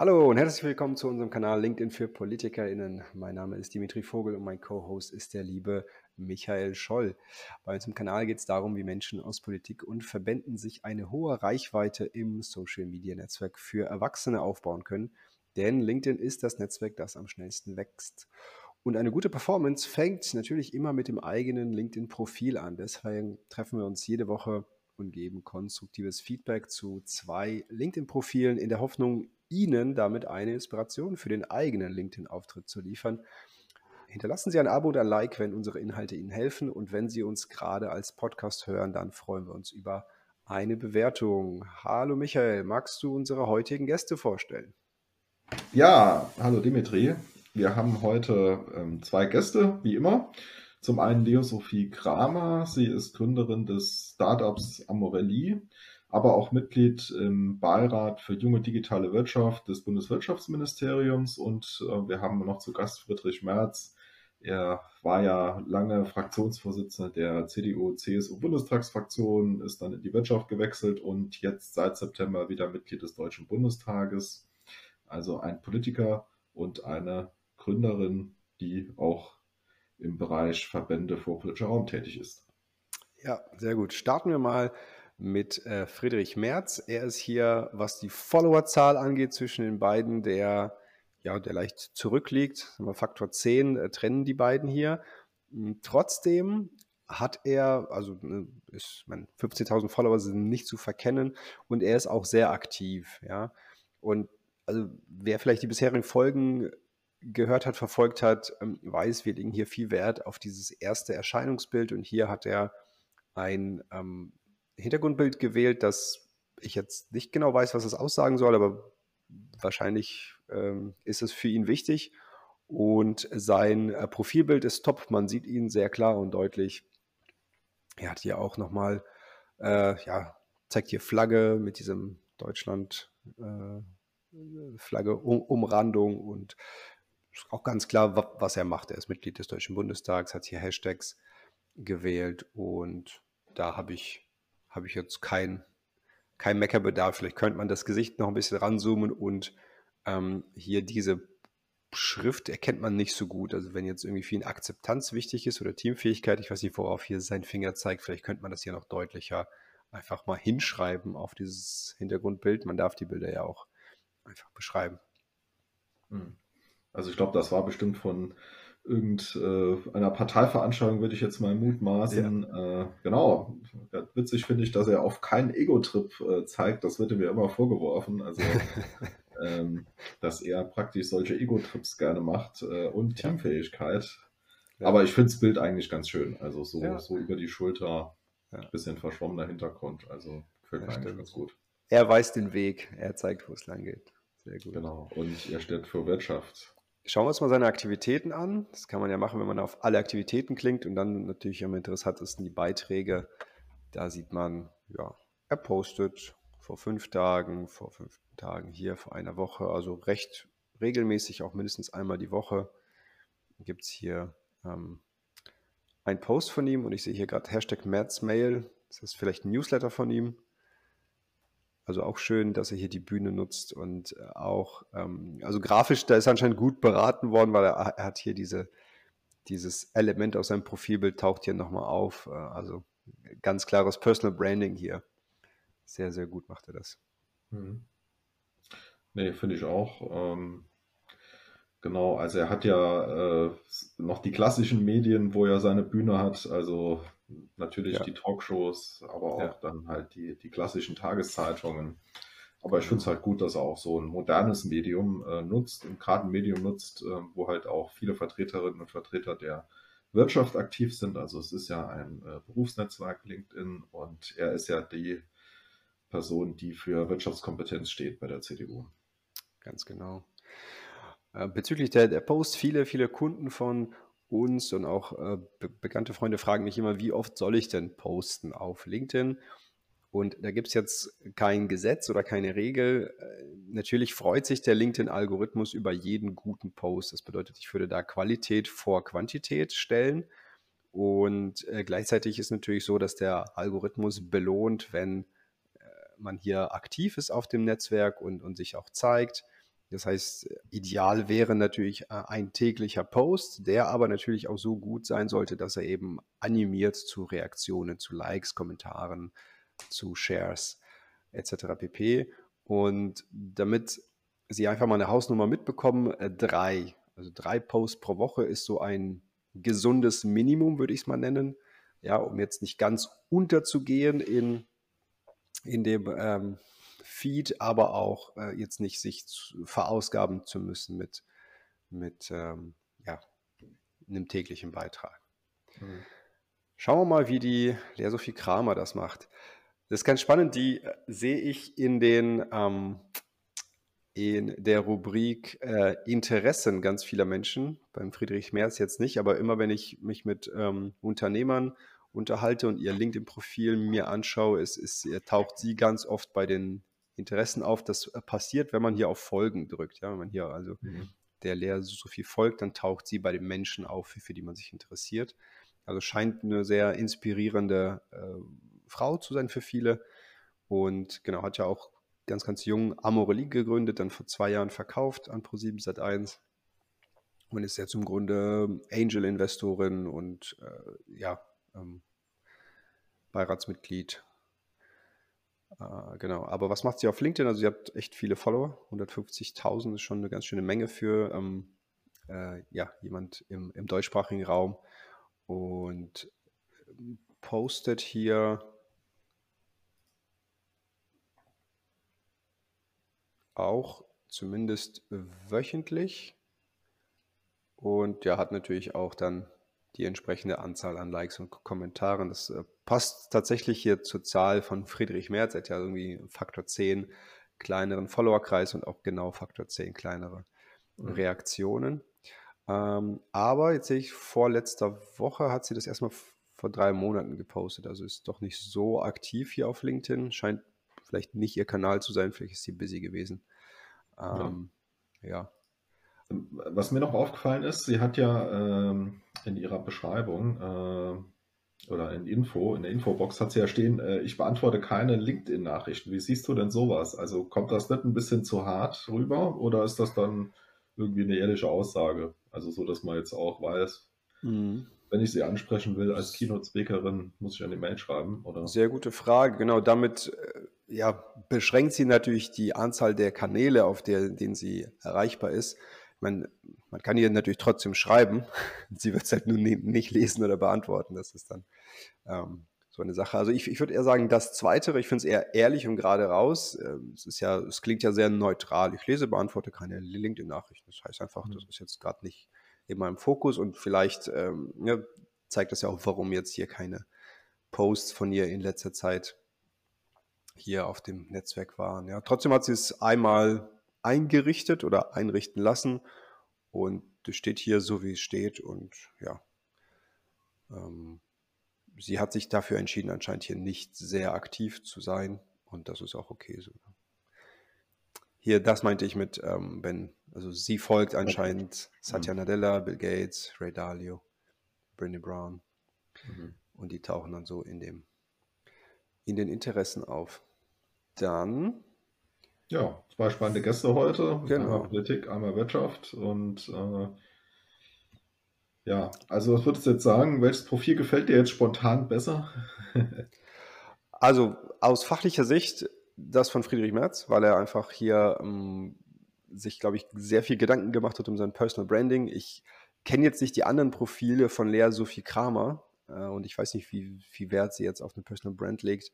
Hallo und herzlich willkommen zu unserem Kanal LinkedIn für PolitikerInnen. Mein Name ist Dimitri Vogel und mein Co-Host ist der liebe Michael Scholl. Bei uns im Kanal geht es darum, wie Menschen aus Politik und Verbänden sich eine hohe Reichweite im Social-Media-Netzwerk für Erwachsene aufbauen können. Denn LinkedIn ist das Netzwerk, das am schnellsten wächst. Und eine gute Performance fängt natürlich immer mit dem eigenen LinkedIn-Profil an. Deswegen treffen wir uns jede Woche und geben konstruktives Feedback zu zwei LinkedIn-Profilen in der Hoffnung, Ihnen damit eine Inspiration für den eigenen LinkedIn-Auftritt zu liefern. Hinterlassen Sie ein Abo und ein Like, wenn unsere Inhalte Ihnen helfen. Und wenn Sie uns gerade als Podcast hören, dann freuen wir uns über eine Bewertung. Hallo Michael, magst du unsere heutigen Gäste vorstellen? Ja, hallo Dimitri. Wir haben heute ähm, zwei Gäste, wie immer. Zum einen Leo Sophie Kramer. Sie ist Gründerin des Startups Amorelli aber auch Mitglied im Beirat für junge digitale Wirtschaft des Bundeswirtschaftsministeriums. Und äh, wir haben noch zu Gast Friedrich Merz. Er war ja lange Fraktionsvorsitzender der CDU-CSU-Bundestagsfraktion, ist dann in die Wirtschaft gewechselt und jetzt seit September wieder Mitglied des Deutschen Bundestages. Also ein Politiker und eine Gründerin, die auch im Bereich Verbände vor politischer Raum tätig ist. Ja, sehr gut. Starten wir mal mit äh, Friedrich Merz. Er ist hier, was die Followerzahl angeht, zwischen den beiden, der, ja, der leicht zurückliegt. Faktor 10 äh, trennen die beiden hier. Hm, trotzdem hat er, also ne, ist, 15.000 Follower sind nicht zu verkennen und er ist auch sehr aktiv, ja. Und also wer vielleicht die bisherigen Folgen gehört hat, verfolgt hat, ähm, weiß, wir legen hier viel Wert auf dieses erste Erscheinungsbild und hier hat er ein ähm, Hintergrundbild gewählt, das ich jetzt nicht genau weiß, was es aussagen soll, aber wahrscheinlich ähm, ist es für ihn wichtig. Und sein äh, Profilbild ist top. Man sieht ihn sehr klar und deutlich. Er hat hier auch nochmal, äh, ja, zeigt hier Flagge mit diesem Deutschland äh, um, Umrandung und auch ganz klar, was er macht. Er ist Mitglied des Deutschen Bundestags, hat hier Hashtags gewählt und da habe ich habe ich jetzt kein, kein Meckerbedarf. Vielleicht könnte man das Gesicht noch ein bisschen ranzoomen und ähm, hier diese Schrift erkennt man nicht so gut. Also wenn jetzt irgendwie viel Akzeptanz wichtig ist oder Teamfähigkeit, ich weiß nicht, worauf hier sein Finger zeigt, vielleicht könnte man das hier noch deutlicher einfach mal hinschreiben auf dieses Hintergrundbild. Man darf die Bilder ja auch einfach beschreiben. Hm. Also ich glaube, das war bestimmt von irgendeiner äh, Parteiveranstaltung, würde ich jetzt mal mutmaßen. Ja. Äh, genau. Witzig finde ich, dass er auf keinen Ego-Trip äh, zeigt. Das wird mir immer vorgeworfen. Also, ähm, dass er praktisch solche Ego-Trips gerne macht äh, und Teamfähigkeit. Ja. Aber ich finde das Bild eigentlich ganz schön. Also so, ja. so über die Schulter, ein bisschen verschwommener Hintergrund. Also gefällt mir eigentlich ganz gut. Er weiß den Weg, er zeigt, wo es lang geht. Sehr gut. Genau. Und er steht für Wirtschaft. Schauen wir uns mal seine Aktivitäten an. Das kann man ja machen, wenn man auf alle Aktivitäten klingt und dann natürlich am interessantesten die Beiträge. Da sieht man, ja, er postet vor fünf Tagen, vor fünf Tagen hier, vor einer Woche, also recht regelmäßig, auch mindestens einmal die Woche gibt es hier ähm, einen Post von ihm und ich sehe hier gerade Hashtag Mail. Das ist vielleicht ein Newsletter von ihm. Also auch schön, dass er hier die Bühne nutzt und äh, auch, ähm, also grafisch, da ist anscheinend gut beraten worden, weil er, er, hat hier diese, dieses Element aus seinem Profilbild taucht hier nochmal auf. Äh, also ganz klares Personal Branding hier. Sehr, sehr gut macht er das. Mhm. Nee, finde ich auch. Ähm, genau, also er hat ja äh, noch die klassischen Medien, wo er seine Bühne hat, also natürlich ja. die Talkshows, aber auch ja. dann halt die, die klassischen Tageszeitungen. Aber ich finde es halt gut, dass er auch so ein modernes Medium äh, nutzt und gerade ein Medium nutzt, äh, wo halt auch viele Vertreterinnen und Vertreter der Wirtschaft aktiv sind. Also es ist ja ein äh, Berufsnetzwerk LinkedIn und er ist ja die Person, die für Wirtschaftskompetenz steht bei der CDU. Ganz genau. Äh, bezüglich der, der Post, viele, viele Kunden von uns und auch äh, be bekannte Freunde fragen mich immer, wie oft soll ich denn posten auf LinkedIn? Und da gibt es jetzt kein Gesetz oder keine Regel. Äh, natürlich freut sich der LinkedIn-Algorithmus über jeden guten Post. Das bedeutet, ich würde da Qualität vor Quantität stellen. Und äh, gleichzeitig ist natürlich so, dass der Algorithmus belohnt, wenn äh, man hier aktiv ist auf dem Netzwerk und, und sich auch zeigt. Das heißt, ideal wäre natürlich äh, ein täglicher Post, der aber natürlich auch so gut sein sollte, dass er eben animiert zu Reaktionen, zu Likes, Kommentaren, zu Shares etc. pp. Und damit Sie einfach mal eine Hausnummer mitbekommen, äh, drei, also drei Posts pro Woche ist so ein gesundes Minimum, würde ich es mal nennen. Ja, um jetzt nicht ganz unterzugehen in, in dem ähm, Feed, aber auch äh, jetzt nicht sich zu, verausgaben zu müssen mit, mit ähm, ja, einem täglichen Beitrag. Mhm. Schauen wir mal, wie die Lea Sophie Kramer das macht. Das ist ganz spannend, die äh, sehe ich in den ähm, in der Rubrik äh, Interessen ganz vieler Menschen, beim Friedrich Merz jetzt nicht, aber immer wenn ich mich mit ähm, Unternehmern unterhalte und ihr LinkedIn-Profil mir anschaue, ist, ist, taucht sie ganz oft bei den Interessen auf. Das äh, passiert, wenn man hier auf Folgen drückt. Ja, wenn man hier also mhm. der Lehrer so viel folgt, dann taucht sie bei den Menschen auf, für, für die man sich interessiert. Also scheint eine sehr inspirierende äh, Frau zu sein für viele. Und genau, hat ja auch ganz, ganz jung Amorelie gegründet, dann vor zwei Jahren verkauft an Pro7 Sat1 und ist jetzt im Grunde Angel-Investorin und äh, ja, ähm, Beiratsmitglied. Äh, genau, aber was macht sie auf LinkedIn? Also sie hat echt viele Follower, 150.000 ist schon eine ganz schöne Menge für ähm, äh, ja, jemand im, im deutschsprachigen Raum und postet hier auch zumindest wöchentlich und ja, hat natürlich auch dann die entsprechende Anzahl an Likes und Kommentaren. Das äh, passt tatsächlich hier zur Zahl von Friedrich Merz. Er hat ja irgendwie Faktor 10 kleineren Followerkreis und auch genau Faktor 10 kleinere mhm. Reaktionen. Ähm, aber jetzt sehe ich, vorletzter Woche hat sie das erstmal vor drei Monaten gepostet. Also ist doch nicht so aktiv hier auf LinkedIn. Scheint vielleicht nicht ihr Kanal zu sein. Vielleicht ist sie busy gewesen. Ähm, ja. ja. Was mir noch aufgefallen ist, sie hat ja ähm, in ihrer Beschreibung äh, oder in Info, in der Infobox hat sie ja stehen, äh, ich beantworte keine LinkedIn-Nachrichten. Wie siehst du denn sowas? Also kommt das nicht ein bisschen zu hart rüber oder ist das dann irgendwie eine ehrliche Aussage? Also so, dass man jetzt auch weiß, mhm. wenn ich sie ansprechen will als Keynote-Speakerin, muss ich eine Mail schreiben, oder? Sehr gute Frage. Genau, damit äh, ja, beschränkt sie natürlich die Anzahl der Kanäle, auf der, denen sie erreichbar ist. Man, man kann ihr natürlich trotzdem schreiben. Sie wird es halt nur nicht lesen oder beantworten. Das ist dann ähm, so eine Sache. Also ich, ich würde eher sagen, das Zweite, ich finde es eher ehrlich und gerade raus. Ähm, es ist ja, es klingt ja sehr neutral. Ich lese, beantworte keine LinkedIn-Nachrichten. Das heißt einfach, mhm. das ist jetzt gerade nicht in meinem Fokus und vielleicht ähm, ja, zeigt das ja auch, warum jetzt hier keine Posts von ihr in letzter Zeit hier auf dem Netzwerk waren. Ja. Trotzdem hat sie es einmal eingerichtet oder einrichten lassen und das steht hier so, wie es steht und ja, ähm, sie hat sich dafür entschieden, anscheinend hier nicht sehr aktiv zu sein und das ist auch okay so. Hier, das meinte ich mit, ähm, wenn, also sie folgt anscheinend Satya mhm. Nadella, Bill Gates, Ray Dalio, Brené Brown mhm. und die tauchen dann so in dem, in den Interessen auf. Dann. Ja, zwei spannende Gäste heute. Genau. Einmal Politik, einmal Wirtschaft. Und äh, ja, also was würdest du jetzt sagen? Welches Profil gefällt dir jetzt spontan besser? also aus fachlicher Sicht das von Friedrich Merz, weil er einfach hier ähm, sich, glaube ich, sehr viel Gedanken gemacht hat um sein Personal Branding. Ich kenne jetzt nicht die anderen Profile von Lea Sophie Kramer äh, und ich weiß nicht, wie viel Wert sie jetzt auf eine Personal Brand legt.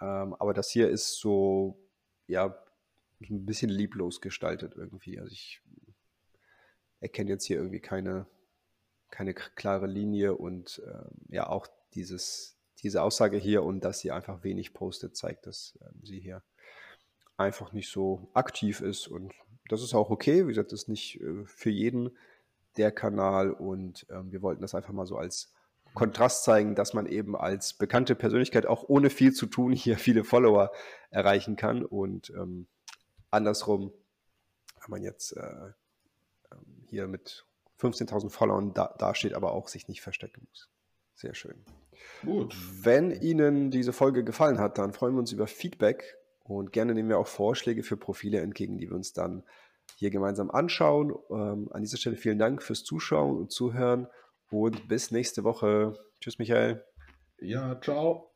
Ähm, aber das hier ist so, ja, ein bisschen lieblos gestaltet irgendwie. Also ich erkenne jetzt hier irgendwie keine, keine klare Linie und äh, ja, auch dieses, diese Aussage hier und dass sie einfach wenig postet, zeigt, dass äh, sie hier einfach nicht so aktiv ist und das ist auch okay. Wie gesagt, das ist nicht äh, für jeden der Kanal und ähm, wir wollten das einfach mal so als Kontrast zeigen, dass man eben als bekannte Persönlichkeit auch ohne viel zu tun hier viele Follower erreichen kann und ähm, andersrum, wenn man jetzt äh, ähm, hier mit 15.000 Followern da, dasteht, aber auch sich nicht verstecken muss. Sehr schön. Gut. Wenn Ihnen diese Folge gefallen hat, dann freuen wir uns über Feedback und gerne nehmen wir auch Vorschläge für Profile entgegen, die wir uns dann hier gemeinsam anschauen. Ähm, an dieser Stelle vielen Dank fürs Zuschauen und Zuhören und bis nächste Woche. Tschüss, Michael. Ja, ciao.